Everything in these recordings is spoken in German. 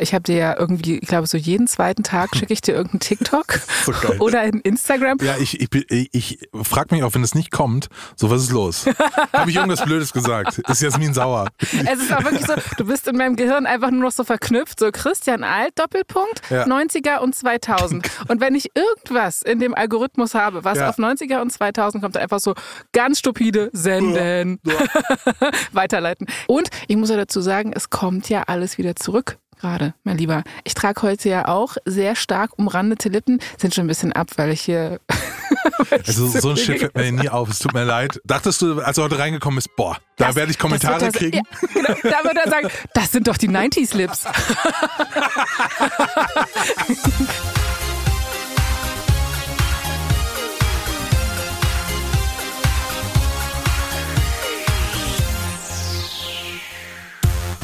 Ich habe dir ja irgendwie, ich glaube, so jeden zweiten Tag schicke ich dir irgendeinen TikTok oder ein Instagram. Ja, ich, ich, ich, frage mich auch, wenn es nicht kommt, so was ist los? Habe ich irgendwas Blödes gesagt? Ist Jasmin sauer? Es ist auch wirklich so, du bist in meinem Gehirn einfach nur noch so verknüpft, so Christian Alt, Doppelpunkt, Ja. 90er und 2000. Und wenn ich irgendwas in dem Algorithmus habe, was Ja. auf 90er und 2000 kommt, einfach so ganz stupide senden, weiterleiten. Und ich muss ja dazu sagen, es kommt ja alles wieder zurück. Gerade, mein Lieber. Ich trage heute ja auch sehr stark umrandete Lippen. Sind schon ein bisschen ab, weil ich hier. weil ich Also so ein Shit fällt mir nie auf, es tut mir leid. Dachtest du, als du heute reingekommen bist, boah, da werde ich Kommentare das kriegen? Das, ja, genau, da wird er sagen, das sind doch die 90s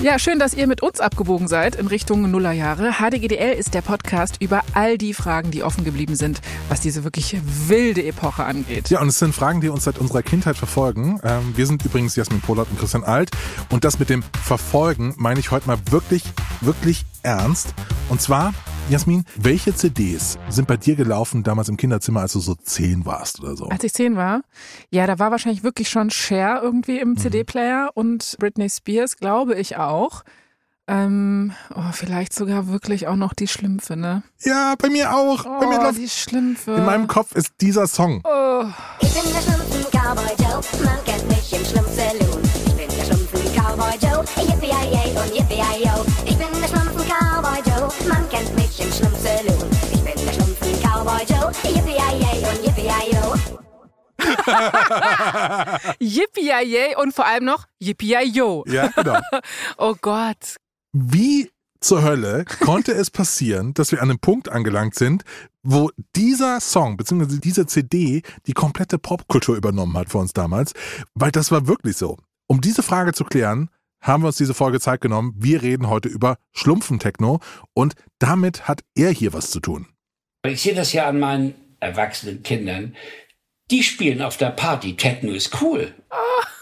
Ja, schön, dass ihr mit uns abgebogen seid in Richtung Nullerjahre. HDGDL ist der Podcast über all die Fragen, die offen geblieben sind, was diese wirklich wilde Epoche angeht. Ja, und es sind Fragen, die uns seit unserer Kindheit verfolgen. Ähm, wir sind übrigens Jasmin Polat und Christian Alt. Und das mit dem Verfolgen meine ich heute mal wirklich, wirklich ernst. Und zwar, Jasmin, welche CDs sind bei dir gelaufen damals im Kinderzimmer, als du so zehn warst oder so? Als ich zehn war, ja, da war wahrscheinlich wirklich schon Cher irgendwie im CD-Player und Britney Spears, glaube ich auch. Ähm, oh, vielleicht sogar wirklich auch noch die Schlümpfe, ne? Ja, bei mir auch. bei mir Oh, läuft, die Schlümpfe. in meinem Kopf ist dieser Song. oh. Ich bin der Schlumpfen-Cowboy Joe, man kennt mich im Schlumpf-Saloon. Ich bin der Schlumpfen-Cowboy Joe, yippie und yippie man kennt mich im Schlumpf-Saloon. Ich bin der Schlumpfen-Cowboy Joe, yippie und yippie Yippie und vor allem noch Yippie-yo. Ja, genau. Oh Gott. Wie zur Hölle konnte es passieren, dass wir an einem Punkt angelangt sind, wo dieser Song bzw. diese CD die komplette Popkultur übernommen hat für uns damals? Weil das war wirklich so. Um diese Frage zu klären, haben wir uns diese Folge Zeit genommen. Wir reden heute über Schlumpfentechno und damit hat er hier was zu tun. Ich sehe das ja an meinen erwachsenen Kindern. Die spielen auf der Party. Techno ist cool.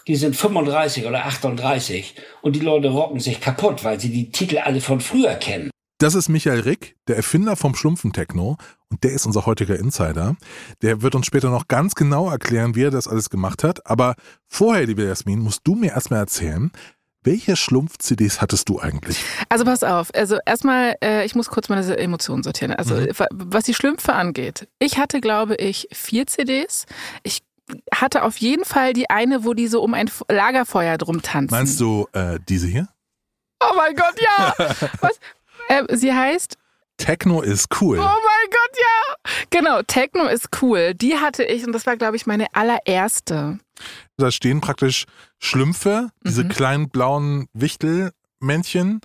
Die sind 35 oder 38 und die Leute rocken sich kaputt, weil sie die Titel alle von früher kennen. Das ist Michael Rick, der Erfinder vom Schlumpfentechno und der ist unser heutiger Insider. Der wird uns später noch ganz genau erklären, wie er das alles gemacht hat. Aber vorher, liebe Jasmin, musst du mir erstmal erzählen, welche Schlumpf-CDs hattest du eigentlich? Also pass auf. Also erstmal, äh, ich muss kurz meine Emotionen sortieren. Also wa- was die Schlümpfe angeht. Ich hatte, glaube ich, vier CDs. Ich hatte auf jeden Fall die eine, wo die so um ein Lagerfeuer drum tanzen. Meinst du äh, diese hier? Oh mein Gott, ja! Was? Äh, sie heißt Techno ist cool. Oh mein Gott, ja! Genau, Techno ist cool. Die hatte ich und das war, glaube ich, meine allererste. Da stehen praktisch Schlümpfe, diese Mhm. kleinen blauen Wichtelmännchen,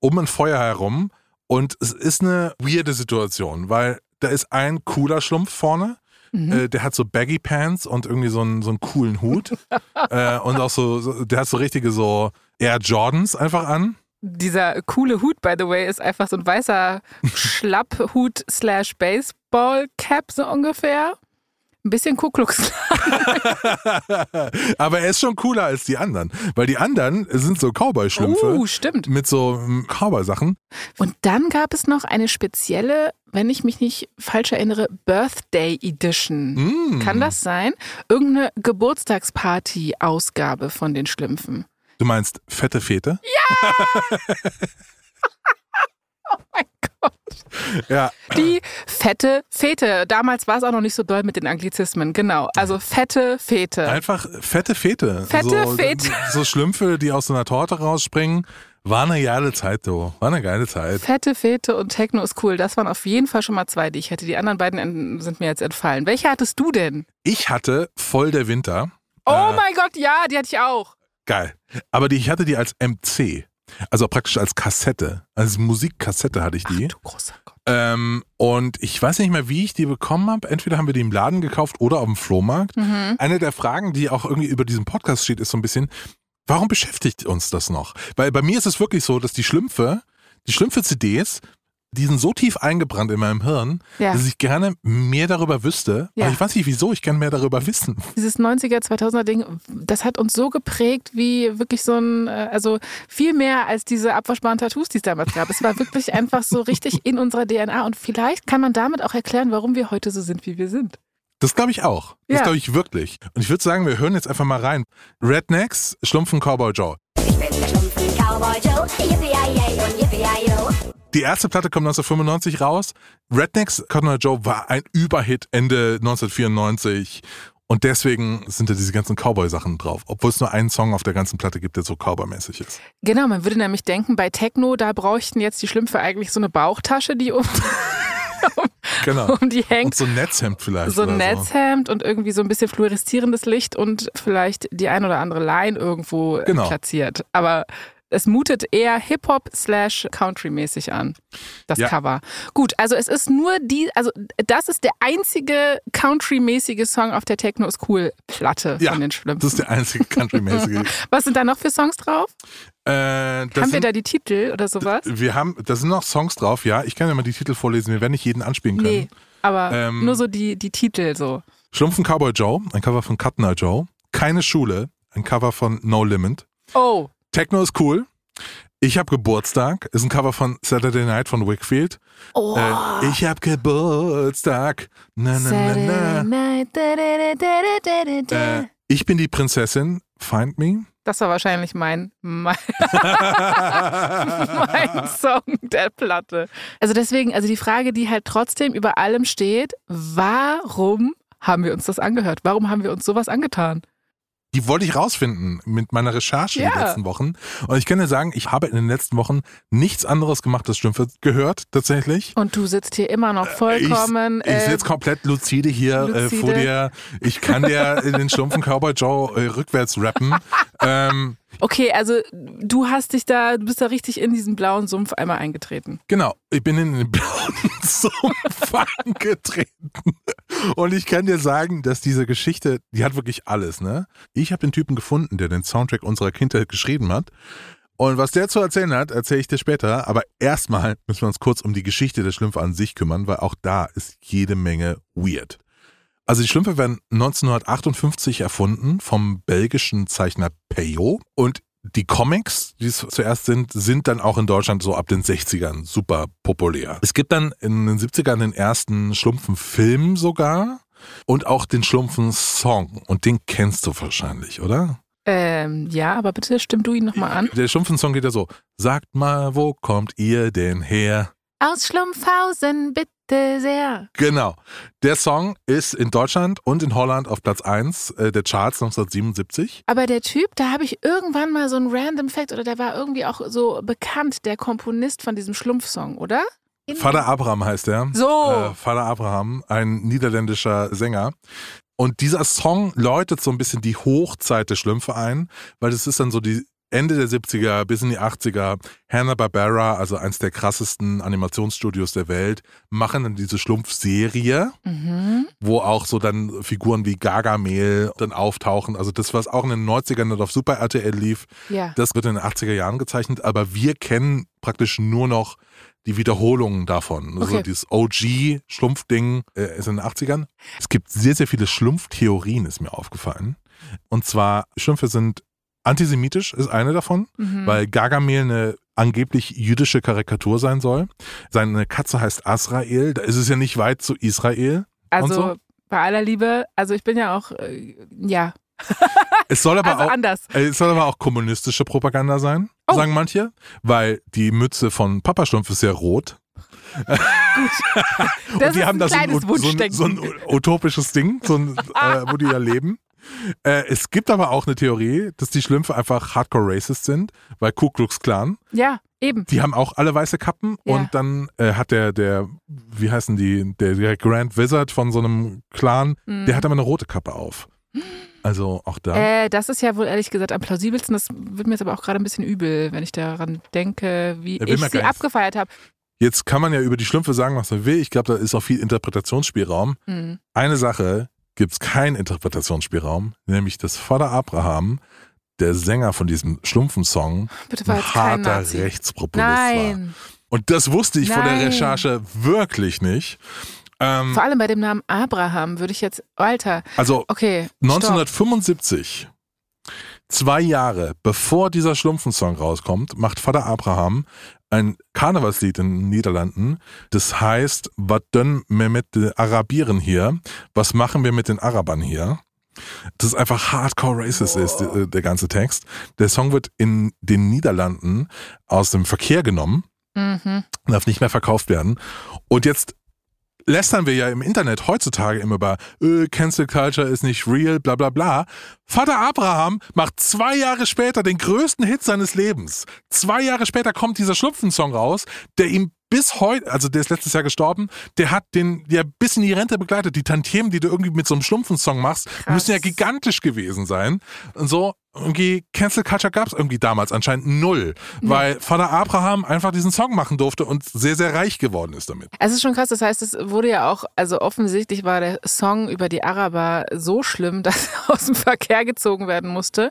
um ein Feuer herum. Und es ist eine weirde Situation, weil da ist ein cooler Schlumpf vorne. Mhm. Äh, der hat so Baggy Pants und irgendwie so einen, so einen coolen Hut. äh, und auch so, so, der hat so richtige so Air Jordans einfach an. Dieser coole Hut, by the way, ist einfach so ein weißer Schlapphut slash Baseball Cap so ungefähr. Ein bisschen Ku Klux Aber er ist schon cooler als die anderen, weil die anderen sind so Cowboy-Schlümpfe. Uh, stimmt. Mit so ähm, Cowboy-Sachen. Und dann gab es noch eine spezielle, wenn ich mich nicht falsch erinnere, Birthday Edition. Mm. Kann das sein? Irgendeine Geburtstagsparty-Ausgabe von den Schlümpfen. Du meinst fette Fete? Oh mein. Ja. Die fette Fete. Damals war es auch noch nicht so doll mit den Anglizismen. Genau. Also fette Fete. Einfach fette Fete. Fette so, Fete. So Schlümpfe, die aus so einer Torte rausspringen. War eine geile Zeit, du. War eine geile Zeit. Fette Fete und Techno ist cool. Das waren auf jeden Fall schon mal zwei, die ich hätte. Die anderen beiden en- sind mir jetzt entfallen. Welche hattest du denn? Ich hatte voll der Winter. Oh Äh, mein Gott, ja, die hatte ich auch. Geil. Aber die, ich hatte die als MC. Also praktisch als Kassette. Als Musikkassette hatte ich die. Du großer Gott. Ähm, und ich weiß nicht mehr, wie ich die bekommen habe. Entweder haben wir die im Laden gekauft oder auf dem Flohmarkt. Mhm. Eine der Fragen, die auch irgendwie über diesen Podcast steht, ist so ein bisschen, warum beschäftigt uns das noch? Weil bei mir ist es wirklich so, dass die Schlümpfe, die Schlümpfe-CDs Die sind so tief eingebrannt in meinem Hirn, Ja. dass ich gerne mehr darüber wüsste. Ja. Aber ich weiß nicht wieso, ich kann mehr darüber wissen. Dieses 90er, 2000er Ding, das hat uns so geprägt wie wirklich so ein, äh, also viel mehr als diese abwaschbaren Tattoos, die es damals gab. Es war wirklich einfach so richtig in unserer DNA und vielleicht kann man damit auch erklären, warum wir heute so sind, wie wir sind. Das glaube ich auch. Das Ja. glaube ich wirklich. Und ich würde sagen, wir hören jetzt einfach mal rein. Rednecks, Schlumpfen Cowboy Joe. Ich bin der Schlumpfen Cowboy Joe, yippie und yippie-yo. Die erste Platte kommt 1995 raus. Rednecks Cotton Eye Joe war ein Überhit Ende 1994. Und deswegen sind da diese ganzen Cowboy-Sachen drauf. Obwohl es nur einen Song auf der ganzen Platte gibt, der so Cowboy-mäßig ist. Genau, man würde nämlich denken, bei Techno, da bräuchten jetzt die Schlümpfe eigentlich so eine Bauchtasche, die um, Genau. um die hängt. Und so ein Netzhemd vielleicht. so ein Netzhemd und irgendwie so ein bisschen fluoreszierendes Licht und vielleicht die ein oder andere Line irgendwo Genau. platziert. Aber es mutet eher Hip-Hop slash Country-mäßig an, das Ja. Cover. Gut, also es ist nur die, also das ist der einzige Country-mäßige Song auf der Techno ist cool Platte Ja, von den Das Schlümpfen. ist der einzige Country-mäßige. Was sind da noch für Songs drauf? äh, das Haben wir sind, da die Titel oder sowas? wir haben, da sind noch Songs drauf, ja. Ich kann ja mal die Titel vorlesen. Wir werden nicht jeden anspielen können. Nee, aber Ähm, nur so die, die Titel so. Schlumpfen Cowboy Joe, ein Cover von Eye Joe. Keine Schule, ein Cover von No Limit. Oh, Techno ist cool. Ich hab Geburtstag, ist ein Cover von Saturday Night von Wickfield. oh. Äh, ich hab Geburtstag. Na, na, na, na. Äh, ich bin die Prinzessin. Find me. Das war wahrscheinlich mein, mein, mein Song der Platte. Also deswegen, also die Frage, die halt trotzdem über allem steht, warum haben wir uns das angehört? Warum haben wir uns sowas angetan? Die wollte ich rausfinden mit meiner Recherche Ja. die letzten Wochen. Und ich kann dir sagen, ich habe in den letzten Wochen nichts anderes gemacht als Schlümpfe gehört, tatsächlich. Und du sitzt hier immer noch vollkommen. Ich, ich äh, sitze komplett lucide hier Äh, lucide. vor dir. Ich kann dir in den Schlumpfen Cowboy Joe äh, rückwärts rappen. ähm, okay, also du hast dich da, du bist da richtig in diesen blauen Sumpf einmal eingetreten. Genau, ich bin in den blauen Sumpf angetreten. Und ich kann dir sagen, dass diese Geschichte, die hat wirklich alles, ne? Ich habe den Typen gefunden, der den Soundtrack unserer Kindheit geschrieben hat. Und was der zu erzählen hat, erzähle ich dir später. Aber erstmal müssen wir uns kurz um die Geschichte der Schlümpfe an sich kümmern, weil auch da ist jede Menge weird. Also die Schlümpfe werden 1958 erfunden vom belgischen Zeichner Peyo und die Comics, die es zuerst sind, sind dann auch in Deutschland so ab den 60ern super populär. Es gibt dann in den 70ern den ersten Schlumpfen-Film sogar und auch den Schlumpfen-Song. Und den kennst du wahrscheinlich, oder? Ähm, ja, aber bitte stimm du ihn nochmal an. Der Schlumpfen-Song geht ja so, sagt mal, wo kommt ihr denn her? Aus Schlumpfhausen, bitte sehr. Genau. Der Song ist in Deutschland und in Holland auf Platz 1 äh, der Charts 1977. Aber der Typ, da habe ich irgendwann mal so einen Random Fact, oder der war irgendwie auch so bekannt, der Komponist von diesem Schlumpfsong, oder? In- Vater Abraham heißt er. So. Äh, Vater Abraham, ein niederländischer Sänger. Und dieser Song läutet so ein bisschen die Hochzeit der Schlümpfe ein, weil das ist dann so die Ende der 70er bis in die 80er. Hanna-Barbera, also eins der krassesten Animationsstudios der Welt, machen dann diese Schlumpf-Serie, Mhm. wo auch so dann Figuren wie Gargamel dann auftauchen. Also das, was auch in den 90ern dann auf Super RTL lief, Ja. das wird in den 80er Jahren gezeichnet, aber wir kennen praktisch nur noch die Wiederholungen davon. Also Okay. dieses OG-Schlumpfding äh, ist in den 80ern. Es gibt sehr, sehr viele Schlumpftheorien, ist mir aufgefallen. Und zwar, Schlümpfe sind antisemitisch, ist eine davon, Mhm. weil Gargamel eine angeblich jüdische Karikatur sein soll. Seine Katze heißt Asrael, da ist es ja nicht weit zu Israel. Also so? bei aller Liebe, also ich bin ja auch, äh, ja, Es soll aber also auch anders. Äh, Es soll aber auch kommunistische Propaganda sein, Oh. sagen manche, weil die Mütze von Papa Schlumpf ist sehr rot. Das und die ist haben da so so, so ein utopisches Ding, so ein, äh, wo die da leben. Äh, es gibt aber auch eine Theorie, dass die Schlümpfe einfach hardcore racist sind, weil Ku Klux Klan, ja, eben. die haben auch alle weiße Kappen Ja. und dann äh, hat der, der, wie heißen die, der, der Grand Wizard von so einem Clan, Mhm. der hat aber eine rote Kappe auf. Also auch da. Äh, das ist ja wohl ehrlich gesagt am plausibelsten. Das wird mir jetzt aber auch gerade ein bisschen übel, wenn ich daran denke, wie ich sie abgefeiert habe. Jetzt kann man ja über die Schlümpfe sagen, was man will. Ich glaube, da ist auch viel Interpretationsspielraum. Mhm. Eine Sache gibt es keinen Interpretationsspielraum, nämlich dass Vater Abraham, der Sänger von diesem Schlumpfensong, Bitte war ein harter. Rechtspopulist war. Nein. Und das wusste ich von der Nein. Recherche wirklich nicht. Ähm, Vor allem bei dem Namen Abraham würde ich jetzt, Alter, also okay. stopp. 1975, zwei Jahre bevor dieser Schlumpfensong rauskommt, macht Vater Abraham ein Karnevalslied in den Niederlanden. Das heißt, was denn wir mit den Arabieren hier? Was machen wir mit den Arabern hier? Das ist einfach hardcore racist ist, der, der ganze Text. Der Song wird in den Niederlanden aus dem Verkehr genommen Mhm. darf nicht mehr verkauft werden. Und jetzt lästern wir ja im Internet heutzutage immer über äh, Cancel Culture ist nicht real, bla bla bla. Vater Abraham macht zwei Jahre später den größten Hit seines Lebens. Zwei Jahre später kommt dieser Schlupfensong raus, der ihm bis heute, also der ist letztes Jahr gestorben, der hat den ja bis in die Rente begleitet. Die Tantiemen, die du irgendwie mit so einem Schlumpfensong machst, müssen ja gigantisch gewesen sein. Und so, irgendwie Cancel Culture gab es irgendwie damals anscheinend null, weil Vater Abraham einfach diesen Song machen durfte und sehr, sehr reich geworden ist damit. Es ist schon krass, das heißt, es wurde ja auch, also offensichtlich war der Song über die Araber so schlimm, dass er aus dem Verkehr gezogen werden musste.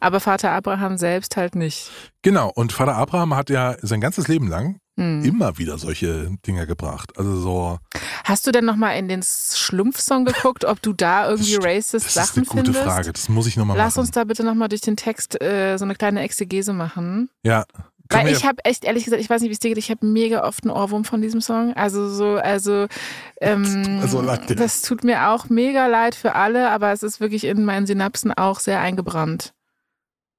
Aber Vater Abraham selbst halt nicht. Genau, und Vater Abraham hat ja sein ganzes Leben lang Hm. immer wieder solche Dinge gebracht. Also so, Hast du denn nochmal in den Schlumpfsong geguckt, ob du da irgendwie das, racist das ist Sachen eine gute findest? Frage. Das muss ich nochmal machen. Lass uns da bitte nochmal durch den Text äh, so eine kleine Exegese machen. ja, Weil ich habe echt, ehrlich gesagt, ich weiß nicht, wie es dir geht, ich habe mega oft einen Ohrwurm von diesem Song. Also so, also ähm, mir so leid. das tut mir auch mega leid für alle, aber es ist wirklich in meinen Synapsen auch sehr eingebrannt.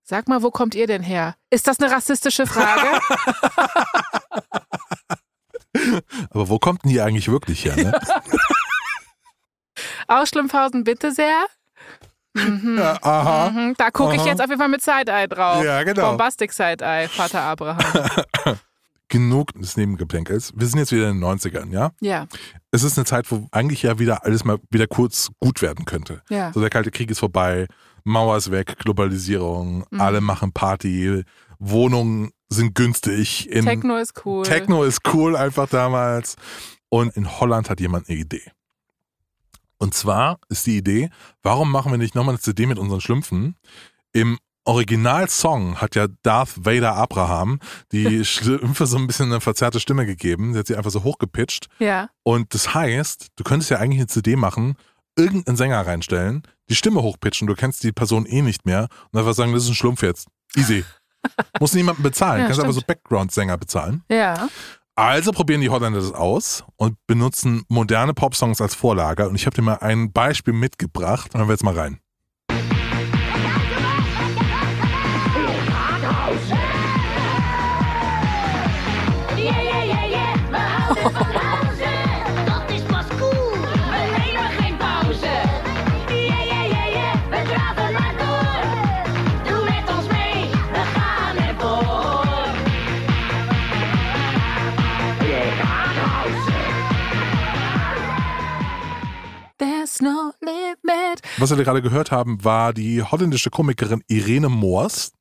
Sag mal, wo kommt ihr denn her? Ist das eine rassistische Frage? aber wo kommt denn die eigentlich wirklich her? Ne? Aus Schlimmhausen, bitte sehr. Mhm. ja, aha. Mhm. Da gucke ich jetzt auf jeden Fall mit Side-Eye drauf. Ja, genau. Bombastic Side-Eye, Vater Abraham. Genug des Nebengeplänkels. Wir sind jetzt wieder in den 90ern, ja? ja, Es ist eine Zeit, wo eigentlich ja wieder alles mal wieder kurz gut werden könnte. ja. So der Kalte Krieg ist vorbei, Mauer ist weg, Globalisierung, Mhm. alle machen Party, Wohnungen sind günstig. In Techno ist cool. Techno ist cool einfach damals. Und in Holland hat jemand eine Idee. Und zwar ist die Idee, warum machen wir nicht nochmal eine CD mit unseren Schlümpfen? Im Originalsong hat ja Darth Vader Abraham die Schlümpfe so ein bisschen eine verzerrte Stimme gegeben. Sie hat sie einfach so hochgepitcht. Ja. Und das heißt, du könntest ja eigentlich eine CD machen, irgendeinen Sänger reinstellen, die Stimme hochpitchen, du kennst die Person eh nicht mehr und einfach sagen, das ist ein Schlumpf jetzt. Easy. Muss niemanden bezahlen. Ja, kannst einfach so stimmt. Background-Sänger bezahlen. Ja. Also probieren die Holländer das aus und benutzen moderne Popsongs als Vorlage. Und ich habe dir mal ein Beispiel mitgebracht. Hören wir jetzt mal rein. There's no limit. Was wir gerade gehört haben, war die holländische Komikerin Irene Moors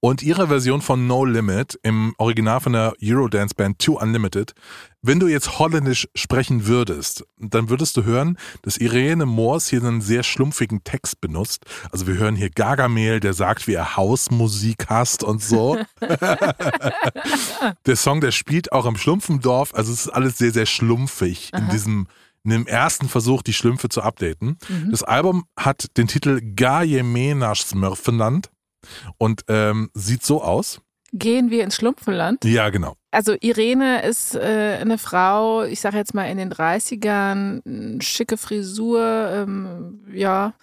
und ihre Version von No Limit im Original von der Eurodance Band Too Unlimited. Wenn du jetzt holländisch sprechen würdest, dann würdest du hören, dass Irene Moors hier einen sehr schlumpfigen Text benutzt. Also wir hören hier Gargamel, der sagt, wie er Hausmusik hasst und so. der Song, der spielt auch im Schlumpfendorf. Also es ist alles sehr, sehr schlumpfig in diesem in dem ersten Versuch, die Schlümpfe zu updaten. Das Album hat den Titel Gaje nach Smurfenland und ähm, sieht so aus. Gehen wir ins Schlumpfenland? Ja, genau. Also Irene ist äh, eine Frau, ich sage jetzt mal in den 30ern, m, schicke Frisur, ähm, ja.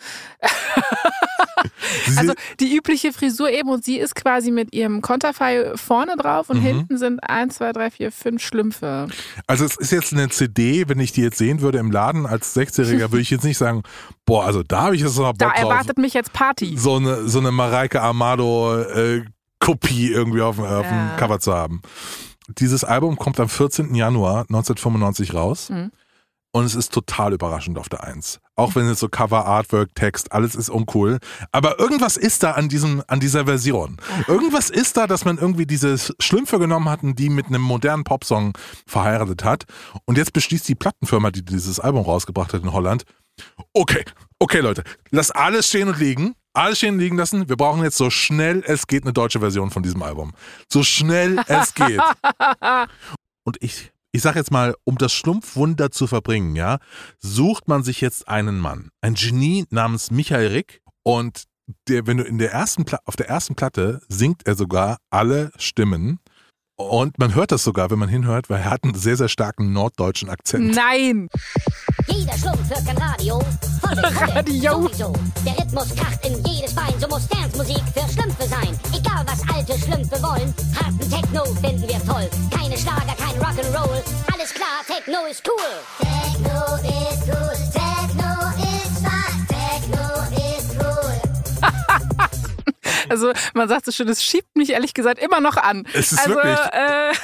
Also die übliche Frisur eben und sie ist quasi mit ihrem Konterfei vorne drauf und Mhm. hinten sind eins, zwei, drei, vier, fünf Schlümpfe. also es ist jetzt eine CD, wenn ich die jetzt sehen würde im Laden als 16-Jähriger, würde ich jetzt nicht sagen, boah, also da habe ich jetzt noch Da Bock drauf. erwartet mich jetzt Party. So eine, so eine Mareike Amado äh, Kopie irgendwie auf, dem- auf dem Ja. Cover zu haben. Dieses Album kommt am 14. Januar 1995 raus. Mhm. Und es ist total überraschend auf der Eins. Auch wenn es so Cover, Artwork, Text, alles ist uncool. Aber irgendwas ist da an diesem, an dieser Version. Irgendwas ist da, dass man irgendwie diese Schlümpfe genommen hat und die mit einem modernen Popsong verheiratet hat. Und jetzt beschließt die Plattenfirma, die dieses Album rausgebracht hat in Holland, okay, okay Leute, lass alles stehen und liegen. alles stehen liegen lassen. Wir brauchen jetzt so schnell es geht eine deutsche Version von diesem Album. So schnell es geht. Und ich, ich sag jetzt mal, um das Schlumpfwunder zu verbringen, ja, sucht man sich jetzt einen Mann. Ein Genie namens Michael Rick. Und der, wenn du in der ersten auf der ersten Platte singt er sogar alle Stimmen. Und man hört das sogar, wenn man hinhört, weil er hat einen sehr, sehr starken norddeutschen Akzent. Nein! Jeder Schlumpf hört kein Radio. Radio. Sowieso. Der Rhythmus kracht in jedes Bein. So muss Dancemusik für Schlümpfe sein. Egal was alte Schlümpfe wollen. Harten Techno finden wir toll. Keine Schlager, kein Rock'n'Roll. Alles klar, Techno ist cool. Techno ist cool. Techno ist fun. Techno ist cool. Also man sagt so schön, es schiebt mich ehrlich gesagt immer noch an. Es ist also, wirklich-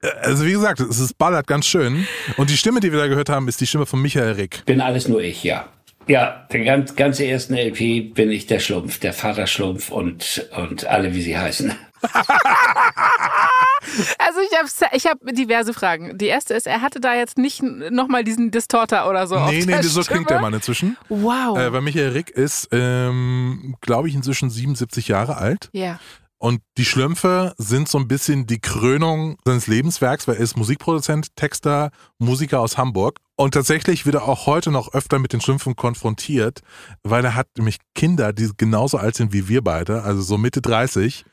Äh, Also wie gesagt, es ist ballert ganz schön. Und die Stimme, die wir da gehört haben, ist die Stimme von Michael Rick. Bin alles nur ich, ja. Ja, den ganz, ganze ersten LP bin ich der Schlumpf, der Vaterschlumpf und, und alle, wie sie heißen. also ich habe ich hab diverse Fragen. Die erste ist, er hatte da jetzt nicht nochmal diesen Distorter oder so Nee, nee, so Stimme. klingt der Mann inzwischen. Wow. Äh, weil Michael Rick ist, ähm, glaube ich, inzwischen 77 Jahre alt. ja. Und die Schlümpfe sind so ein bisschen die Krönung seines Lebenswerks, weil er ist Musikproduzent, Texter, Musiker aus Hamburg. Und tatsächlich wird er auch heute noch öfter mit den Schlümpfen konfrontiert, weil er hat nämlich Kinder, die genauso alt sind wie wir beide, also so Mitte 30.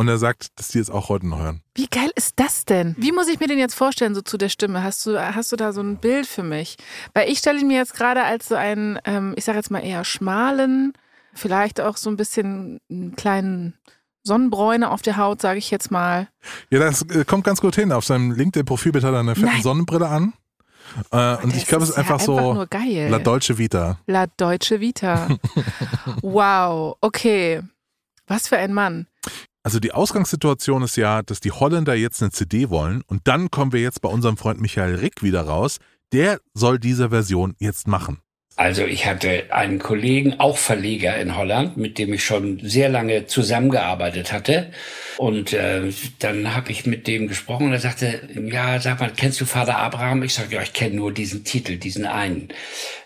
Und er sagt, dass die es auch heute noch hören. Wie geil ist das denn? Wie muss ich mir den jetzt vorstellen, so zu der Stimme? Hast du, hast du da so ein Bild für mich? Weil ich stelle ihn mir jetzt gerade als so einen, ähm, ich sage jetzt mal eher schmalen, vielleicht auch so ein bisschen einen kleinen Sonnenbräune auf der Haut, sage ich jetzt mal. Ja, das äh, kommt ganz gut hin. Auf seinem LinkedIn-Profilbild hat er eine fette. Sonnenbrille an. Äh, und ich glaube, es ist ja einfach so nur geil. La Dolce Vita. La Deutsche Vita. wow, okay. Was für ein Mann. Also die Ausgangssituation ist ja, dass die Holländer jetzt eine CD wollen und dann kommen wir jetzt bei unserem Freund Michael Rick wieder raus. Der soll diese Version jetzt machen. Also ich hatte einen Kollegen, auch Verleger in Holland, mit dem ich schon sehr lange zusammengearbeitet hatte. Und äh, dann habe ich mit dem gesprochen und er sagte, ja, sag mal, kennst du Vater Abraham? Ich sage, ja, ich kenne nur diesen Titel, diesen einen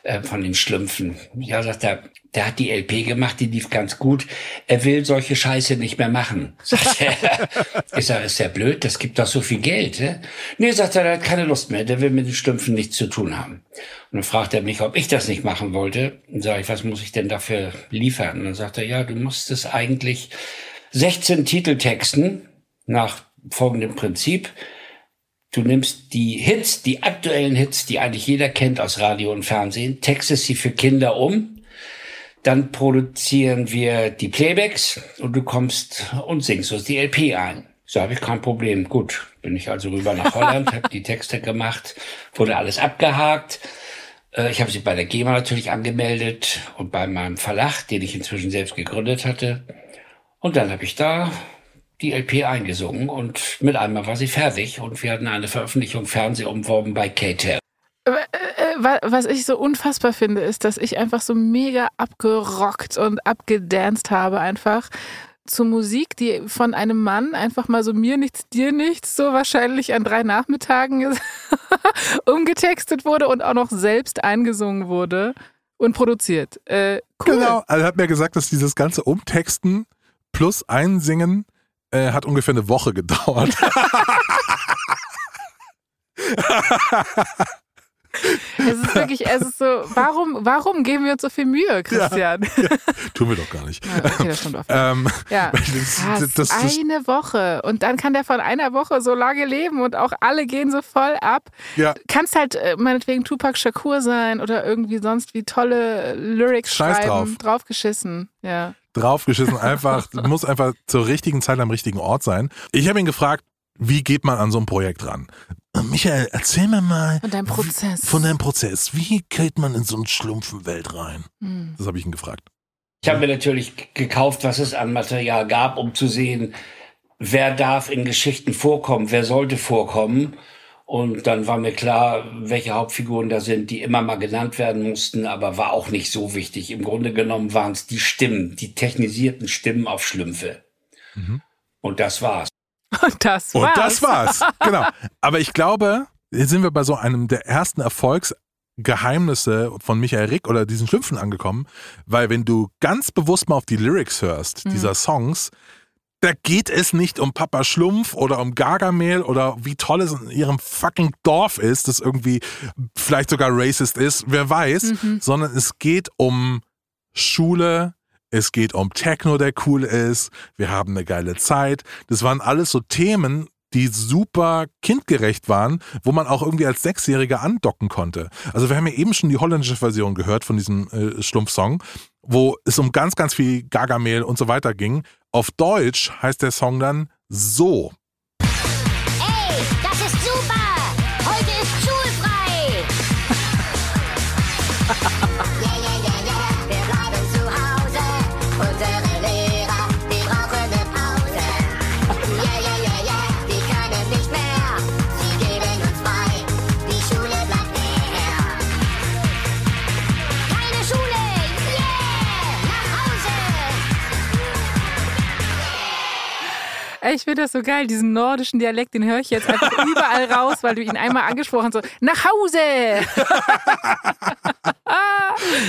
äh, von den Schlümpfen. Ja, sagt er, der hat die LP gemacht, die lief ganz gut. Er will solche Scheiße nicht mehr machen. Sagt er. Ich sage, ist der blöd? Das gibt doch so viel Geld. Ne? Nee, sagt er, der hat keine Lust mehr. Der will mit den Schlümpfen nichts zu tun haben. Und dann fragt er mich, ob ich das nicht machen wollte. Und sage ich, was muss ich denn dafür liefern? Und dann sagt er, ja, du musst es eigentlich 16 Titeltexten nach folgendem Prinzip. Du nimmst die Hits, die aktuellen Hits, die eigentlich jeder kennt aus Radio und Fernsehen, textest sie für Kinder um. Dann produzieren wir die Playbacks und du kommst und singst uns die LP ein. So habe ich kein Problem. Gut, bin ich also rüber nach Holland, habe die Texte gemacht, wurde alles abgehakt. Äh, Ich habe sie bei der GEMA natürlich angemeldet und bei meinem Verlag, den ich inzwischen selbst gegründet hatte. Und dann habe ich da die LP eingesungen und mit einmal war sie fertig und wir hatten eine Veröffentlichung Fernsehumworben bei KTEL. Äh, wa- Was ich so unfassbar finde, ist, dass ich einfach so mega abgerockt und abgedanced habe einfach zu Musik, die von einem Mann einfach mal so mir nichts, dir nichts, so wahrscheinlich an drei Nachmittagen umgetextet wurde und auch noch selbst eingesungen wurde und produziert. Äh, cool. Genau. Also er hat mir gesagt, dass dieses ganze Umtexten plus Einsingen äh, hat ungefähr eine Woche gedauert. Es ist wirklich, es ist so, warum, warum geben wir uns so viel Mühe, Christian? Tun wir doch gar nicht. Ja, okay, das stimmt. Ähm, Ja, das- das- das- eine Woche. Und dann kann der von einer Woche so lange leben und auch alle gehen so voll ab. ja, Kannst halt äh, meinetwegen Tupac Shakur sein oder irgendwie sonst wie tolle Lyrics Scheiß schreiben. drauf. Draufgeschissen, ja. draufgeschissen, einfach, muss einfach zur richtigen Zeit am richtigen Ort sein. Ich habe ihn gefragt, wie geht man an so ein Projekt ran? Äh, Michael, erzähl mir mal Und dein Prozess. von deinem Prozess. Wie geht man in so eine Schlumpfenwelt rein? Hm. Das habe ich ihn gefragt. Ich habe mir natürlich gekauft, was es an Material gab, um zu sehen, wer darf in Geschichten vorkommen, wer sollte vorkommen. Und dann war mir klar, welche Hauptfiguren da sind, die immer mal genannt werden mussten, aber war auch nicht so wichtig. Im Grunde genommen waren es die Stimmen, die technisierten Stimmen auf Schlümpfe. Und das war's. Und das Und war's. das war's. genau. Aber ich glaube, jetzt sind wir bei so einem der ersten Erfolgs Geheimnisse von Michael Rick oder diesen Schlümpfen angekommen, weil wenn du ganz bewusst mal auf die Lyrics hörst, dieser Songs, da geht es nicht um Papa Schlumpf oder um Gargamel oder wie toll es in ihrem fucking Dorf ist, das irgendwie vielleicht sogar racist ist, wer weiß, sondern es geht um Schule, es geht um Techno, der cool ist, wir haben eine geile Zeit. Das waren alles so Themen, die super kindgerecht waren, wo man auch irgendwie als Sechsjähriger andocken konnte. Also wir haben ja eben schon die holländische Version gehört von diesem äh, Schlumpf-Song, wo es um ganz, ganz viel Gargamel und so weiter ging. Auf Deutsch heißt der Song dann so. Ich finde das so geil, diesen nordischen Dialekt, den höre ich jetzt einfach überall raus, weil du ihn einmal angesprochen hast. So, nach Hause!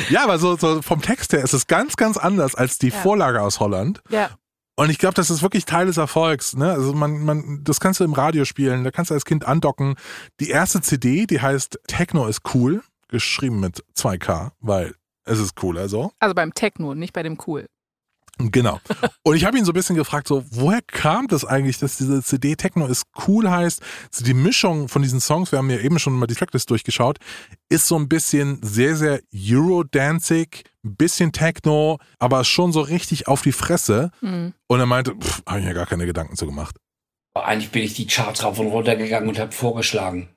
Ja, aber so, so vom Text her ist es ganz, ganz anders als die Ja. Vorlage aus Holland. Ja. Und ich glaube, das ist wirklich Teil des Erfolgs. Ne? Also man, man, das kannst du im Radio spielen, da kannst du als Kind andocken. Die erste CD, die heißt Techno ist cool, geschrieben mit 2K, weil es ist cool, also. Also beim Techno, nicht bei dem Cool. Genau. Und ich habe ihn so ein bisschen gefragt, so, woher kam das eigentlich, dass diese CD Techno ist cool heißt? So die Mischung von diesen Songs, wir haben ja eben schon mal die Tracklist durchgeschaut, ist so ein bisschen sehr, sehr Euro-Danzig, ein bisschen Techno, aber schon so richtig auf die Fresse. Mhm. Und er meinte, habe ich mir gar keine Gedanken zu gemacht. Eigentlich bin ich die Charts rauf und runter gegangen und habe vorgeschlagen.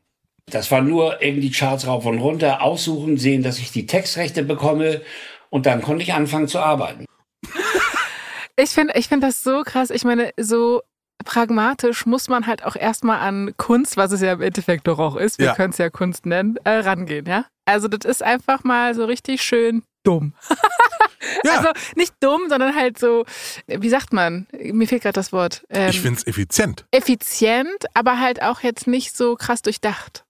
Das war nur eben die Charts rauf und runter, aussuchen, sehen, dass ich die Textrechte bekomme und dann konnte ich anfangen zu arbeiten. Ich finde ich find das so krass. Ich meine, so pragmatisch muss man halt auch erstmal an Kunst, was es ja im Endeffekt doch auch ist, wir Ja. können es ja Kunst nennen, äh, rangehen, ja? Also das ist einfach mal so richtig schön dumm. Ja, Also nicht dumm, sondern halt so, wie sagt man? Mir fehlt gerade das Wort. Ähm, ich finde es effizient. effizient, aber halt auch jetzt nicht so krass durchdacht.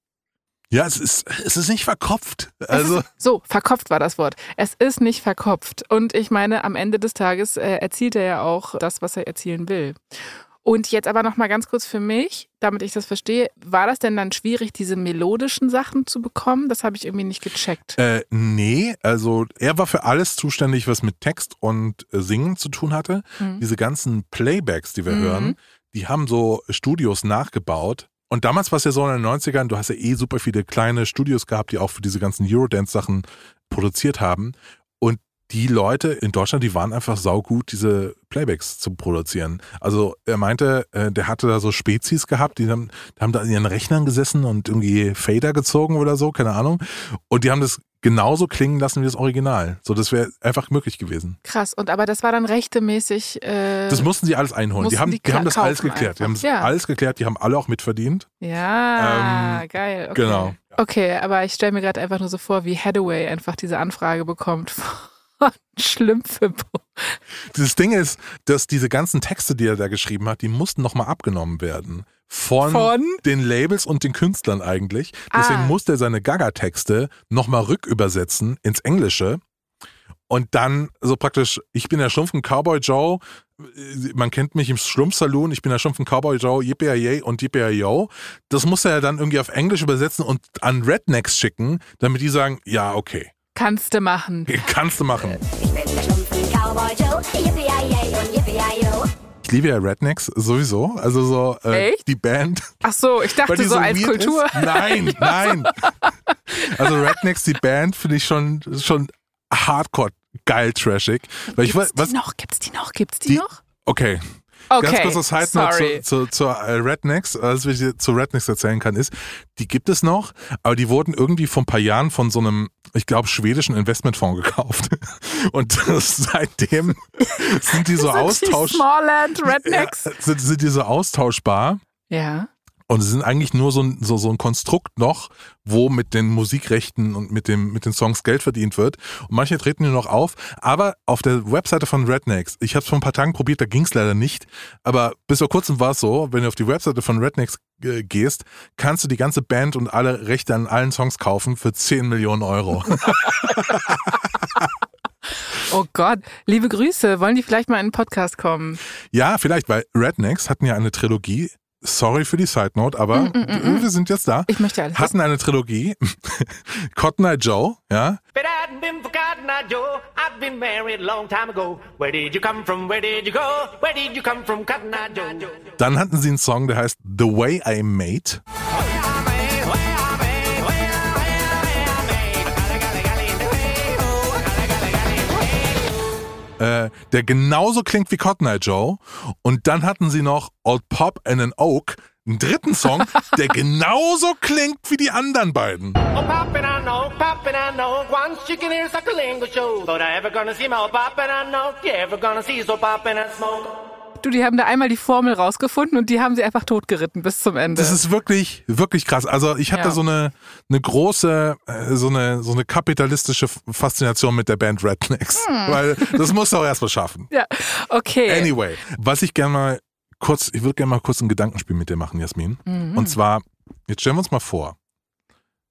Ja, es ist, es ist nicht verkopft. Also, ist, so, verkopft war das Wort. Es ist nicht verkopft. Und ich meine, am Ende des Tages äh, erzielt er ja auch das, was er erzielen will. Und jetzt aber noch mal ganz kurz für mich, damit ich das verstehe, war das denn dann schwierig, diese melodischen Sachen zu bekommen? Das habe ich irgendwie nicht gecheckt. Äh, nee, also er war für alles zuständig, was mit Text und äh, Singen zu tun hatte. Mhm. Diese ganzen Playbacks, die wir Mhm. hören, die haben so Studios nachgebaut. Und damals war es ja so in den 90ern, du hast ja eh super viele kleine Studios gehabt, die auch für diese ganzen Eurodance-Sachen produziert haben. Und die Leute in Deutschland, die waren einfach saugut, diese Playbacks zu produzieren. Also er meinte, äh, der hatte da so Spezies gehabt, die haben, die haben da in ihren Rechnern gesessen und irgendwie Fader gezogen oder so, keine Ahnung. Und die haben das genauso klingen lassen wie das Original. So, das wäre einfach möglich gewesen. Krass. Und aber das war dann rechtemäßig. Äh, Das mussten sie alles einholen. Die haben, die die haben das alles geklärt. Die haben einfach. das Ja. alles geklärt. Die haben alle auch mitverdient. ja, Ähm, geil. Okay. genau. Okay, aber ich stelle mir gerade einfach nur so vor, wie Hathaway einfach diese Anfrage bekommt von Schlümpfe. Das Ding ist, dass diese ganzen Texte, die er da geschrieben hat, die mussten nochmal abgenommen werden. Von, Von? den Labels und den Künstlern eigentlich. Deswegen Ah. musste er seine Gaga-Texte nochmal rückübersetzen ins Englische. Und dann so praktisch, ich bin der Schlumpf von Cowboy Joe, man kennt mich im Schlumpfsaloon, ich bin der Schlumpf von Cowboy Joe, yippee und yippee Das musste er dann irgendwie auf Englisch übersetzen und an Rednecks schicken, damit die sagen, ja, okay, Kannst du machen. kannst du machen. Ich bin der Schlumpfen Cowboy Joe, yippie und yippie Ich liebe ja Rednecks sowieso, also so äh, die Band. Ach so, ich dachte die so als Kultur. Ist. Nein, nein. Also Rednecks, die Band, finde ich schon, schon hardcore geil trashig. Weil Gibt's was, die noch? Gibt's die noch? Gibt's die, Die- noch? okay. Okay. Ganz kurzer Side Note zu, zu, zu äh, Rednecks, alles, was ich zu Rednecks erzählen kann, ist, die gibt es noch, aber die wurden irgendwie vor ein paar Jahren von so einem, ich glaube, schwedischen Investmentfonds gekauft. Und seitdem sind die so Sind die Rednecks. Ja, sind, sind die so austauschbar. Ja. Und sie sind eigentlich nur so ein, so, so ein Konstrukt noch, wo mit den Musikrechten und mit, dem, mit den Songs Geld verdient wird. Und manche treten nur noch auf. Aber auf der Webseite von Rednecks, ich habe es vor ein paar Tagen probiert, da ging es leider nicht. Aber bis vor kurzem war es so, wenn du auf die Webseite von Rednecks äh, gehst, kannst du die ganze Band und alle Rechte an allen Songs kaufen für 10 Millionen Euro. Oh Gott, liebe Grüße. Wollen die vielleicht mal in den Podcast kommen? ja, vielleicht, weil Rednecks hatten ja eine Trilogie. Sorry für die Side Note, aber Mm, äh, wir sind jetzt da. Ich möchte alles. Hatten eine Trilogie. Cotton Eye Joe, ja. It hadn't been for Cotton Eye Joe, I'd been married a long time ago. Where did you come from? Where did you go? Where did you come from, Cotton Eye Joe? Dann hatten sie einen Song, der heißt The Way I Made. Äh, der genauso klingt wie Cotton Eye Joe. Und dann hatten sie noch Old Pop and an Oak, einen dritten Song, der genauso klingt wie die anderen beiden. Oh, poppin' I know, poppin' I know. Once you can hear Sucklingo show. But I ever gonna see my old poppin' I know. You ever gonna see so poppin' and smoke. Du, die haben da einmal die Formel rausgefunden und die haben sie einfach totgeritten bis zum Ende. Das ist wirklich, wirklich krass. Also ich hatte Ja. so eine, eine große, äh, so eine, so eine kapitalistische Faszination mit der Band Rednecks. Hm. Weil das musst du auch erstmal schaffen. ja, okay. Anyway, was ich gerne mal kurz, ich würde gerne mal kurz ein Gedankenspiel mit dir machen, Jasmin. Mhm. Und zwar, jetzt stellen wir uns mal vor,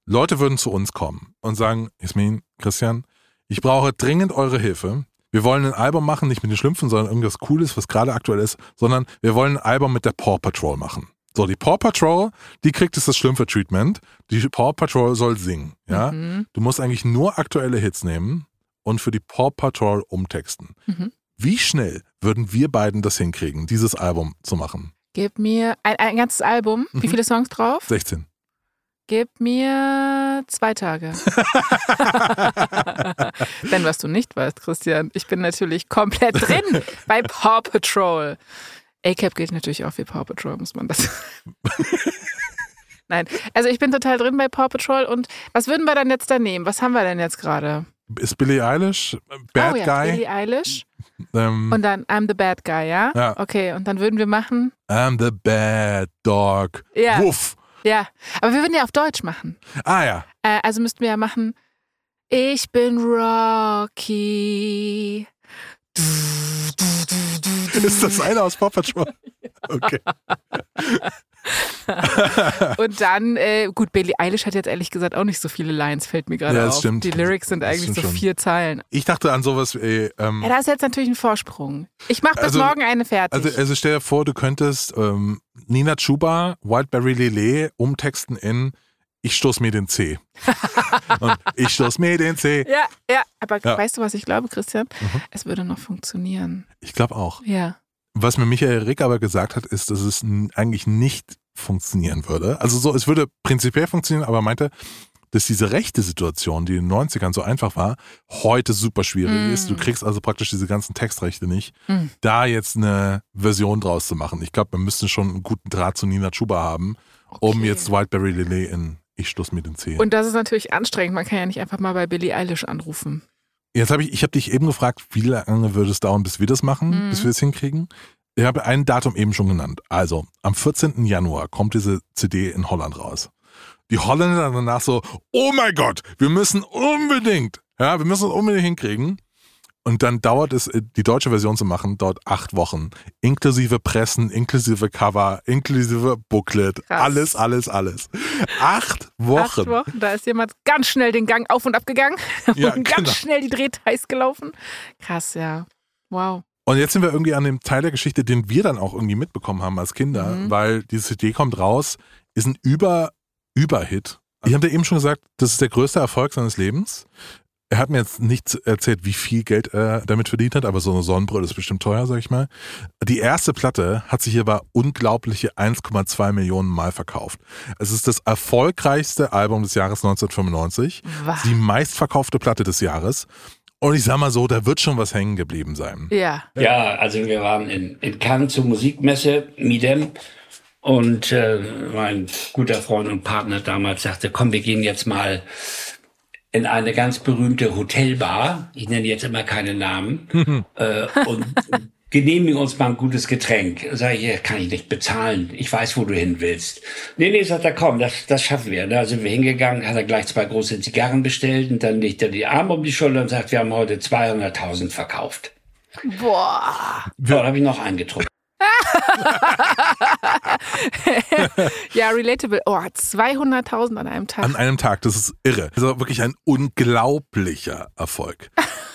Leute würden zu uns kommen und sagen, Jasmin, Christian, ich brauche dringend eure Hilfe. Wir wollen ein Album machen, nicht mit den Schlümpfen, sondern irgendwas Cooles, was gerade aktuell ist, sondern wir wollen ein Album mit der Paw Patrol machen. So, die Paw Patrol, die kriegt jetzt das Schlümpfe-Treatment. Die Paw Patrol soll singen, ja. Mhm. Du musst eigentlich nur aktuelle Hits nehmen und für die Paw Patrol umtexten. Mhm. Wie schnell würden wir beiden das hinkriegen, dieses Album zu machen? Gib mir ein, ein ganzes Album. Wie Mhm. viele Songs drauf? 16. Gib mir zwei Tage. Denn was du nicht weißt, Christian, ich bin natürlich komplett drin bei Paw Patrol. A-Cap gilt natürlich auch für Paw Patrol, muss man das. Nein, also ich bin total drin bei Paw Patrol und was würden wir dann jetzt da nehmen? Was haben wir denn jetzt gerade? Ist Billie Eilish äh, Bad oh ja, Guy? Billie Eilish Ähm, und dann I'm the Bad Guy, ja? Ja. Okay, und dann würden wir machen, I'm the bad dog. Ja. Wuff. Ja, aber wir würden ja auf Deutsch machen. Ah ja. Äh, also müssten wir ja machen, ich bin Rocky. Ist das einer aus Paw Patrol? Okay. Und dann, äh, gut, Billie Eilish hat jetzt ehrlich gesagt auch nicht so viele Lines, fällt mir gerade Ja, das auf. stimmt. Die Lyrics sind Das eigentlich so schon. vier Zeilen. Ich dachte an sowas wie, ähm, Ja, da ist jetzt natürlich ein Vorsprung. Ich mache bis Also- morgen eine fertig. also, also stell dir vor, du könntest ähm, Nina Chuba, Wildberry Lillet umtexten in Ich stoß mir den C. Und ich stoß mir den C. ja, ja, aber Ja. Mhm. weißt du, was ich glaube, Christian? Es würde noch funktionieren. Ich glaube auch. Ja. Was mir Michael Rick aber gesagt hat, ist, dass es eigentlich nicht funktionieren würde. Also so, es würde prinzipiell funktionieren, aber er meinte, dass diese rechte Situation, die in den 90ern so einfach war, heute super schwierig Mm. ist. Du kriegst also praktisch diese ganzen Textrechte nicht, Mm. da jetzt eine Version draus zu machen. Ich glaube, wir müssten schon einen guten Draht zu Nina Chuba haben, um Okay. jetzt Wildberry Lillet in Ich stoß mit den Zehen. Und das ist natürlich anstrengend. Man kann ja nicht einfach mal bei Billie Eilish anrufen. Jetzt habe ich, ich habe dich eben gefragt, wie lange würde es dauern, bis wir das machen, Mhm. bis wir es hinkriegen? Ich habe ein Datum eben schon genannt. Also, am 14. Januar kommt diese CD in Holland raus. Die Holländer danach so, oh mein Gott, wir müssen unbedingt, ja, wir müssen es unbedingt hinkriegen. Und dann dauert es, äh, die deutsche Version zu machen, dauert acht Wochen. Inklusive Pressen, inklusive Cover, inklusive Booklet. Krass. Alles, alles, alles. Acht Wochen. Acht Wochen, da ist jemand ganz schnell den Gang auf und ab gegangen Ja, und ganz genau. schnell die Drehteils gelaufen. Krass, ja. Wow. Und jetzt sind wir irgendwie an dem Teil der Geschichte, den wir dann auch irgendwie mitbekommen haben als Kinder, Mhm. weil diese CD kommt raus, ist ein Über, Überhit. Ich habe dir eben schon gesagt, das ist der größte Erfolg seines Lebens. Er hat mir jetzt nicht erzählt, wie viel Geld er damit verdient hat, aber so eine Sonnenbrille ist bestimmt teuer, sag ich mal. Die erste Platte hat sich aber unglaubliche 1,2 Millionen Mal verkauft. Es ist das erfolgreichste Album des Jahres 1995, Was? die meistverkaufte Platte des Jahres. Und ich sag mal so, da wird schon was hängen geblieben sein. Ja. Ja, also wir waren in, in Cannes zur Musikmesse, Midem. Und äh, mein guter Freund und Partner damals sagte, komm, wir gehen jetzt mal in eine ganz berühmte Hotelbar. Ich nenne jetzt immer keine Namen. äh, und genehmigen uns mal ein gutes Getränk. Sag ich, ja, kann ich nicht bezahlen. Ich weiß, wo du hin willst. Nee, nee, sagt er, komm, das, das schaffen wir. Da sind wir hingegangen, hat er gleich zwei große Zigarren bestellt und dann legt er die Arme um die Schulter und sagt, wir haben heute 200.000 verkauft. Boah. Ja, da habe ich noch eingetrunken. ja, relatable. Oh, 200.000 an einem Tag. An einem Tag, das ist irre. Das war wirklich ein unglaublicher Erfolg.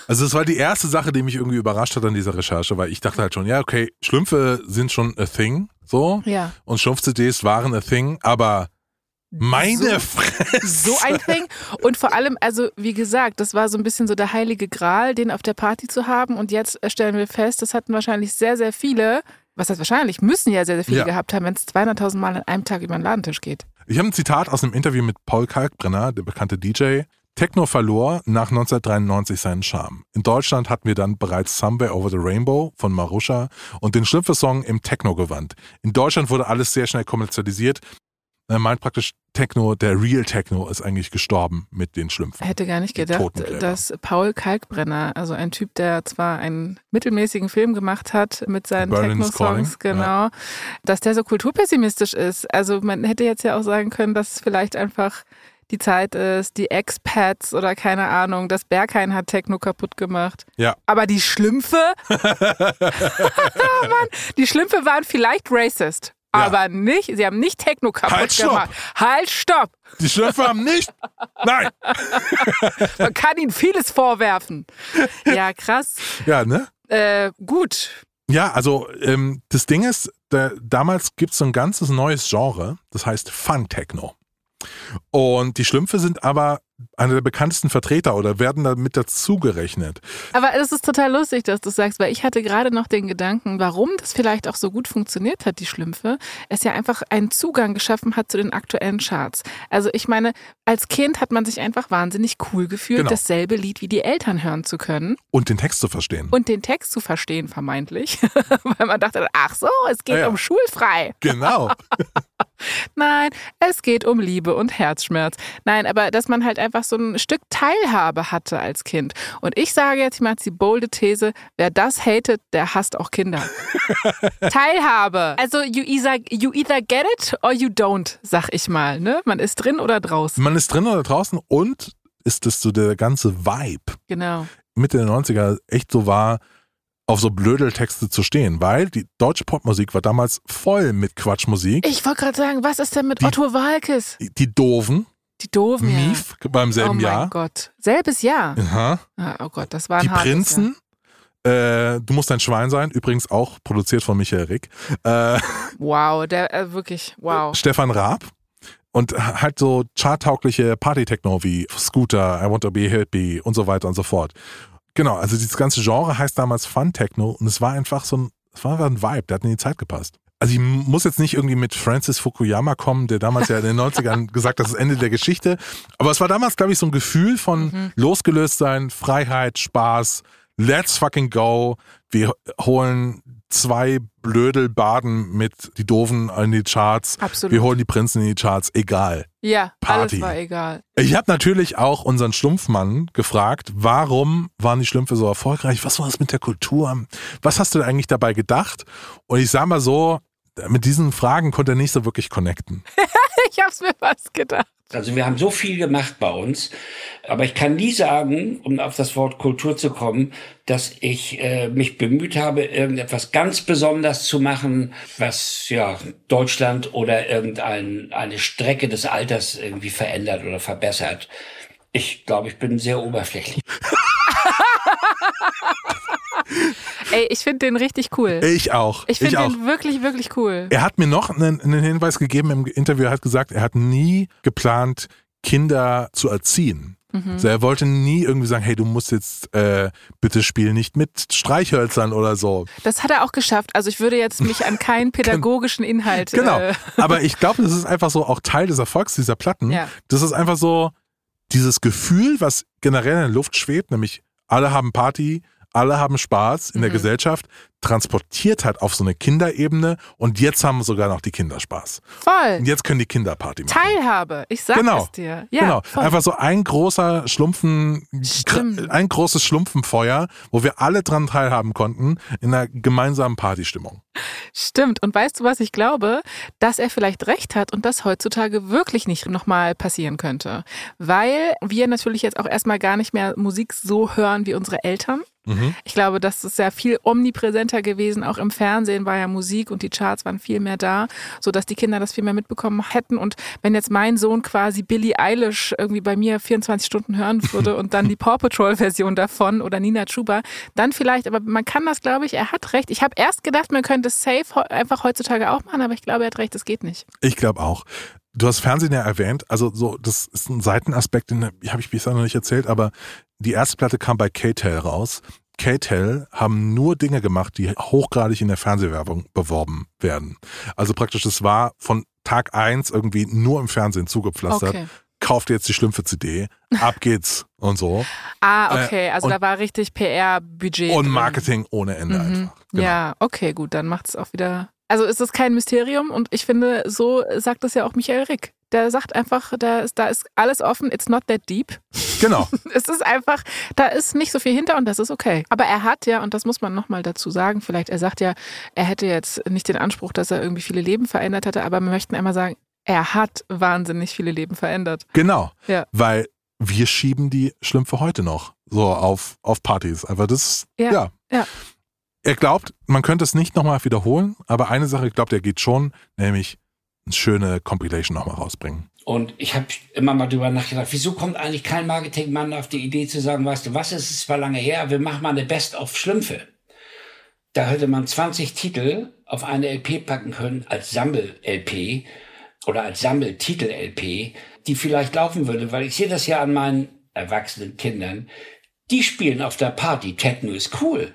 Also es war die erste Sache, die mich irgendwie überrascht hat an dieser Recherche, weil ich dachte halt schon, ja, okay, Schlümpfe sind schon a thing, so. Ja. Und Schlumpf-CDs waren a thing, aber meine Fresse. so ein Ding. Und vor allem, also wie gesagt, das war so ein bisschen so der heilige Gral, den auf der Party zu haben. Und jetzt stellen wir fest, das hatten wahrscheinlich sehr, sehr viele. Was heißt wahrscheinlich? Müssen ja sehr, sehr viele Ja. gehabt haben, wenn es 200.000 Mal an einem Tag über den Ladentisch geht. Ich habe ein Zitat aus einem Interview mit Paul Kalkbrenner, der bekannte DJ. Techno verlor nach 1993 seinen Charme. In Deutschland hatten wir dann bereits Somewhere Over the Rainbow von Marusha und den Schlümpfe-Song im Techno-Gewand. In Deutschland wurde alles sehr schnell kommerzialisiert. Er meint praktisch, Techno, der Real Techno ist eigentlich gestorben mit den Schlümpfen. Hätte gar nicht gedacht, dass Paul Kalkbrenner, also ein Typ, der zwar einen mittelmäßigen Film gemacht hat mit seinen Techno-Songs, genau, dass der so kulturpessimistisch ist. Also man hätte jetzt ja auch sagen können, dass es vielleicht einfach die Zeit ist, die Expats oder keine Ahnung, das Berghain hat Techno kaputt gemacht. Ja. Aber die Schlümpfe, Mann, die Schlümpfe waren vielleicht racist. Ja. Aber nicht, sie haben nicht Techno kaputt Halt, gemacht. Halt, stopp! Die Schlümpfe haben nicht. Nein. Man kann ihnen vieles vorwerfen. Ja, krass. Ja, ne? Äh, gut. Ja, also ähm, das Ding ist, da, damals gibt es so ein ganzes neues Genre, das heißt Fun Techno. Und die Schlümpfe sind aber einer der bekanntesten Vertreter oder werden da mit dazugerechnet. Aber es ist total lustig, dass du sagst, weil ich hatte gerade noch den Gedanken, warum das vielleicht auch so gut funktioniert hat, die Schlümpfe, es ja einfach einen Zugang geschaffen hat zu den aktuellen Charts. Also ich meine, als Kind hat man sich einfach wahnsinnig cool gefühlt, Genau. dasselbe Lied wie die Eltern hören zu können Und den Text zu verstehen. und den Text zu verstehen, vermeintlich. weil man dachte, ach so, es geht Ja, ja. um schulfrei. genau. Nein, es geht um Liebe und Herzschmerz. Nein, aber dass man halt einfach so ein Stück Teilhabe hatte als Kind. Und ich sage jetzt mal die bolde These, wer das hatet, der hasst auch Kinder. Teilhabe. Also you either, you either get it or you don't, sag ich mal. Ne? Man ist drin oder draußen. Man ist drin oder draußen und ist es so der ganze Vibe Genau. Mitte der 90er echt so war, auf so Blödeltexte zu stehen, weil die deutsche Popmusik war damals voll mit Quatschmusik. Ich wollte gerade sagen, was ist denn mit Die- Otto Walkes? Die Doofen, Die Doofen. ja. Mief beim Oh selben mein Jahr. Gott. Selbes Jahr. Aha. Ah, Oh Gott, das war ein Die Prinzen. Äh, du musst ein Schwein sein, übrigens auch produziert von Michael Rick. Äh. Wow, der äh, wirklich, wow. Stefan Raab. Und halt so charttaugliche Party-Techno wie Scooter, I Want to Be Happy und so weiter und so fort. Genau, also dieses ganze Genre heißt damals Fun Techno und es war einfach so ein, es war einfach ein Vibe, der hat in die Zeit gepasst. Also ich muss jetzt nicht irgendwie mit Francis Fukuyama kommen, der damals ja in den 90ern gesagt hat, das ist Ende der Geschichte. Aber es war damals, glaube ich, so ein Gefühl von losgelöst sein, Freiheit, Spaß, let's fucking go. Wir holen zwei Blödelbaden mit die Doofen in die Charts. Absolut. Wir holen die Prinzen in die Charts, egal. Ja, Party. alles war egal. Ich habe natürlich auch unseren Schlumpfmann gefragt, warum waren die Schlümpfe so erfolgreich? Was war das mit der Kultur? Was hast du eigentlich dabei gedacht? Und ich sag mal so, mit diesen Fragen konnte er nicht so wirklich connecten. Ich hab's mir fast gedacht. Also wir haben so viel gemacht bei uns, aber ich kann nie sagen, um auf das Wort Kultur zu kommen, dass ich äh, mich bemüht habe, irgendetwas ganz Besonderes zu machen, was ja Deutschland oder irgendeine eine Strecke des Alters irgendwie verändert oder verbessert. Ich glaube, ich bin sehr oberflächlich. Ey, ich finde den richtig cool. Ich auch. Ich finde den wirklich, wirklich cool. Er hat mir noch einen, einen Hinweis gegeben im Interview. Er hat gesagt, er hat nie geplant, Kinder zu erziehen. Mhm. Also er wollte nie irgendwie sagen, hey, du musst jetzt äh, bitte spiel nicht mit Streichhölzern oder so. Das hat er auch geschafft. Also ich würde jetzt mich an keinen pädagogischen Inhalt. Genau. Äh, Aber ich glaube, das ist einfach so auch Teil des Erfolgs dieser Platten. Ja. Das ist einfach so dieses Gefühl, was generell in der Luft schwebt, nämlich alle haben Party, alle haben Spaß in der Mhm. Gesellschaft, transportiert hat auf so eine Kinderebene und jetzt haben sogar noch die Kinder Spaß. voll. Und jetzt können die Kinder Party machen. Teilhabe. Ich sag Genau. es dir. Ja, genau. voll. Einfach so ein großer Schlumpfen, Stimmt. ein großes Schlumpfenfeuer, wo wir alle dran teilhaben konnten, in einer gemeinsamen Partystimmung. Stimmt. Und weißt du, was ich glaube? Dass er vielleicht recht hat und das heutzutage wirklich nicht nochmal passieren könnte. Weil wir natürlich jetzt auch erstmal gar nicht mehr Musik so hören wie unsere Eltern. Mhm. Ich glaube, das ist ja viel omnipräsenter gewesen. Auch im Fernsehen war ja Musik und die Charts waren viel mehr da, sodass die Kinder das viel mehr mitbekommen hätten. Und wenn jetzt mein Sohn quasi Billie Eilish irgendwie bei mir 24 Stunden hören würde und dann die Paw Patrol Version davon oder Nina Chuba, dann vielleicht, aber man kann das, glaube ich, er hat recht. Ich habe erst gedacht, man könnte es safe einfach heutzutage auch machen, aber ich glaube, er hat recht, es geht nicht. Ich glaube auch. Du hast Fernsehen ja erwähnt, also so, das ist ein Seitenaspekt, den habe ich bisher noch nicht erzählt, aber die erste Platte kam bei K-Tel raus. K-Tel haben nur Dinge gemacht, die hochgradig in der Fernsehwerbung beworben werden. Also praktisch, es war von Tag eins irgendwie nur im Fernsehen zugepflastert. Okay. Kauft jetzt die Schlümpfe-CD, ab geht's und so. Ah, okay. Also und- da war richtig PR-Budget. Und drin. Marketing ohne Ende Mhm. einfach. Genau. Ja, okay, gut, dann macht es auch wieder. Also ist es kein Mysterium und ich finde, so sagt es ja auch Michael Rick. Der sagt einfach, da ist, da ist alles offen, it's not that deep. Genau. Es ist einfach, da ist nicht so viel hinter und das ist okay. Aber er hat ja, und das muss man nochmal dazu sagen, vielleicht, er sagt ja, er hätte jetzt nicht den Anspruch, dass er irgendwie viele Leben verändert hätte, aber wir möchten einmal sagen, er hat wahnsinnig viele Leben verändert. Genau. Ja. Weil wir schieben die Schlümpfe heute noch so auf, auf Partys. Aber das, Ja, ja. ja. Er glaubt, man könnte es nicht nochmal wiederholen, aber eine Sache glaubt er geht schon, nämlich eine schöne Compilation nochmal rausbringen. Und ich habe immer mal drüber nachgedacht, wieso kommt eigentlich kein Marketingmann auf die Idee zu sagen, weißt du was, es ist zwar lange her, wir machen mal eine Best of Schlümpfe. Da hätte man 20 Titel auf eine LP packen können als Sammel-LP oder als Sammeltitel-LP, die vielleicht laufen würde, weil ich sehe das ja an meinen erwachsenen Kindern. Die spielen auf der Party, Techno ist cool.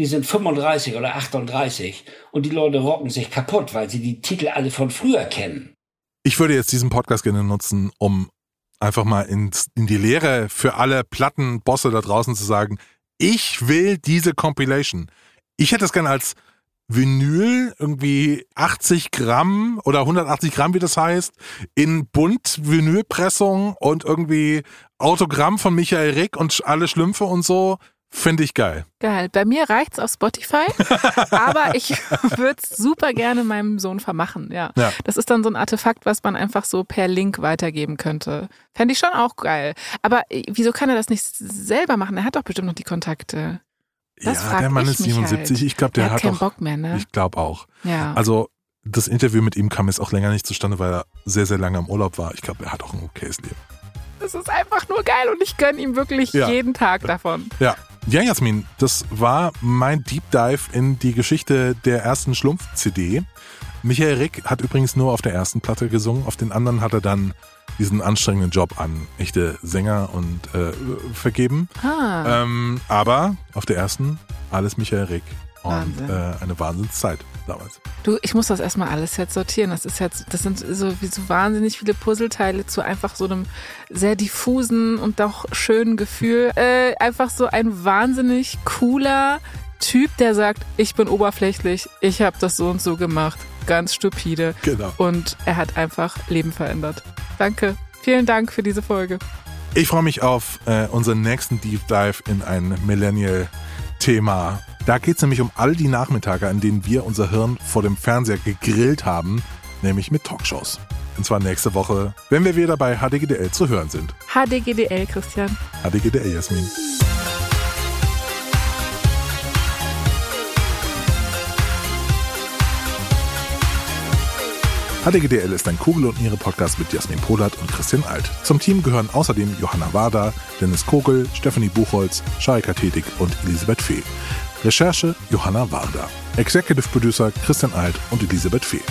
Die sind 35 oder 38 und die Leute rocken sich kaputt, weil sie die Titel alle von früher kennen. Ich würde jetzt diesen Podcast gerne nutzen, um einfach mal ins, in die Lehre für alle Plattenbosse da draußen zu sagen, ich will diese Compilation. Ich hätte es gerne als Vinyl, irgendwie 80 Gramm oder 180 Gramm, wie das heißt, in bunt Vinylpressung und irgendwie Autogramm von Michael Rick und alle Schlümpfe und so. Finde ich geil. Geil. Bei mir reicht's auf Spotify, aber ich würde es super gerne meinem Sohn vermachen. Ja. Ja. Das ist dann so ein Artefakt, was man einfach so per Link weitergeben könnte. Fände ich schon auch geil. Aber äh, wieso kann er das nicht selber machen? Er hat doch bestimmt noch die Kontakte. Das ja, der Mann ist mich 77. halt. Ich glaube, der er hat, hat keinen auch. Bock mehr, ne? Ich glaube auch. ja. Also das Interview mit ihm kam jetzt auch länger nicht zustande, weil er sehr, sehr lange im Urlaub war. Ich glaube, er hat auch ein okayes Leben. Das ist einfach nur geil und ich gönne ihm wirklich Ja. jeden Tag davon. Ja. Ja, Jasmin, das war mein Deep Dive in die Geschichte der ersten Schlumpf-CD. Michael Rick hat übrigens nur auf der ersten Platte gesungen, auf den anderen hat er dann diesen anstrengenden Job an echte Sänger und äh, vergeben. Ah. Ähm, aber auf der ersten alles Michael Rick. Und Wahnsinn. äh, eine Wahnsinnszeit damals. Du, ich muss das erstmal alles jetzt sortieren. Das ist jetzt, das sind so wie so wahnsinnig viele Puzzleteile zu einfach so einem sehr diffusen und doch schönen Gefühl. Äh, einfach so ein wahnsinnig cooler Typ, der sagt, ich bin oberflächlich, ich habe das so und so gemacht, ganz stupide. Genau. Und er hat einfach Leben verändert. Danke. Vielen Dank für diese Folge. Ich freue mich auf äh, unseren nächsten Deep Dive in ein Millennial-Thema. Da geht es nämlich um all die Nachmittage, an denen wir unser Hirn vor dem Fernseher gegrillt haben, nämlich mit Talkshows. Und zwar nächste Woche, wenn wir wieder bei HDGDL zu hören sind. HDGDL, Christian. HDGDL, Jasmin. HDGDL ist ein Kugel und Niere Podcast mit Jasmin Polat und Christian Alt. Zum Team gehören außerdem Johanna Wader, Dennis Kogel, Stephanie Buchholz, Sharika Tetig und Elisabeth Fee. Recherche Johanna Wader. Executive Producer Christian Alt und Elisabeth Fee.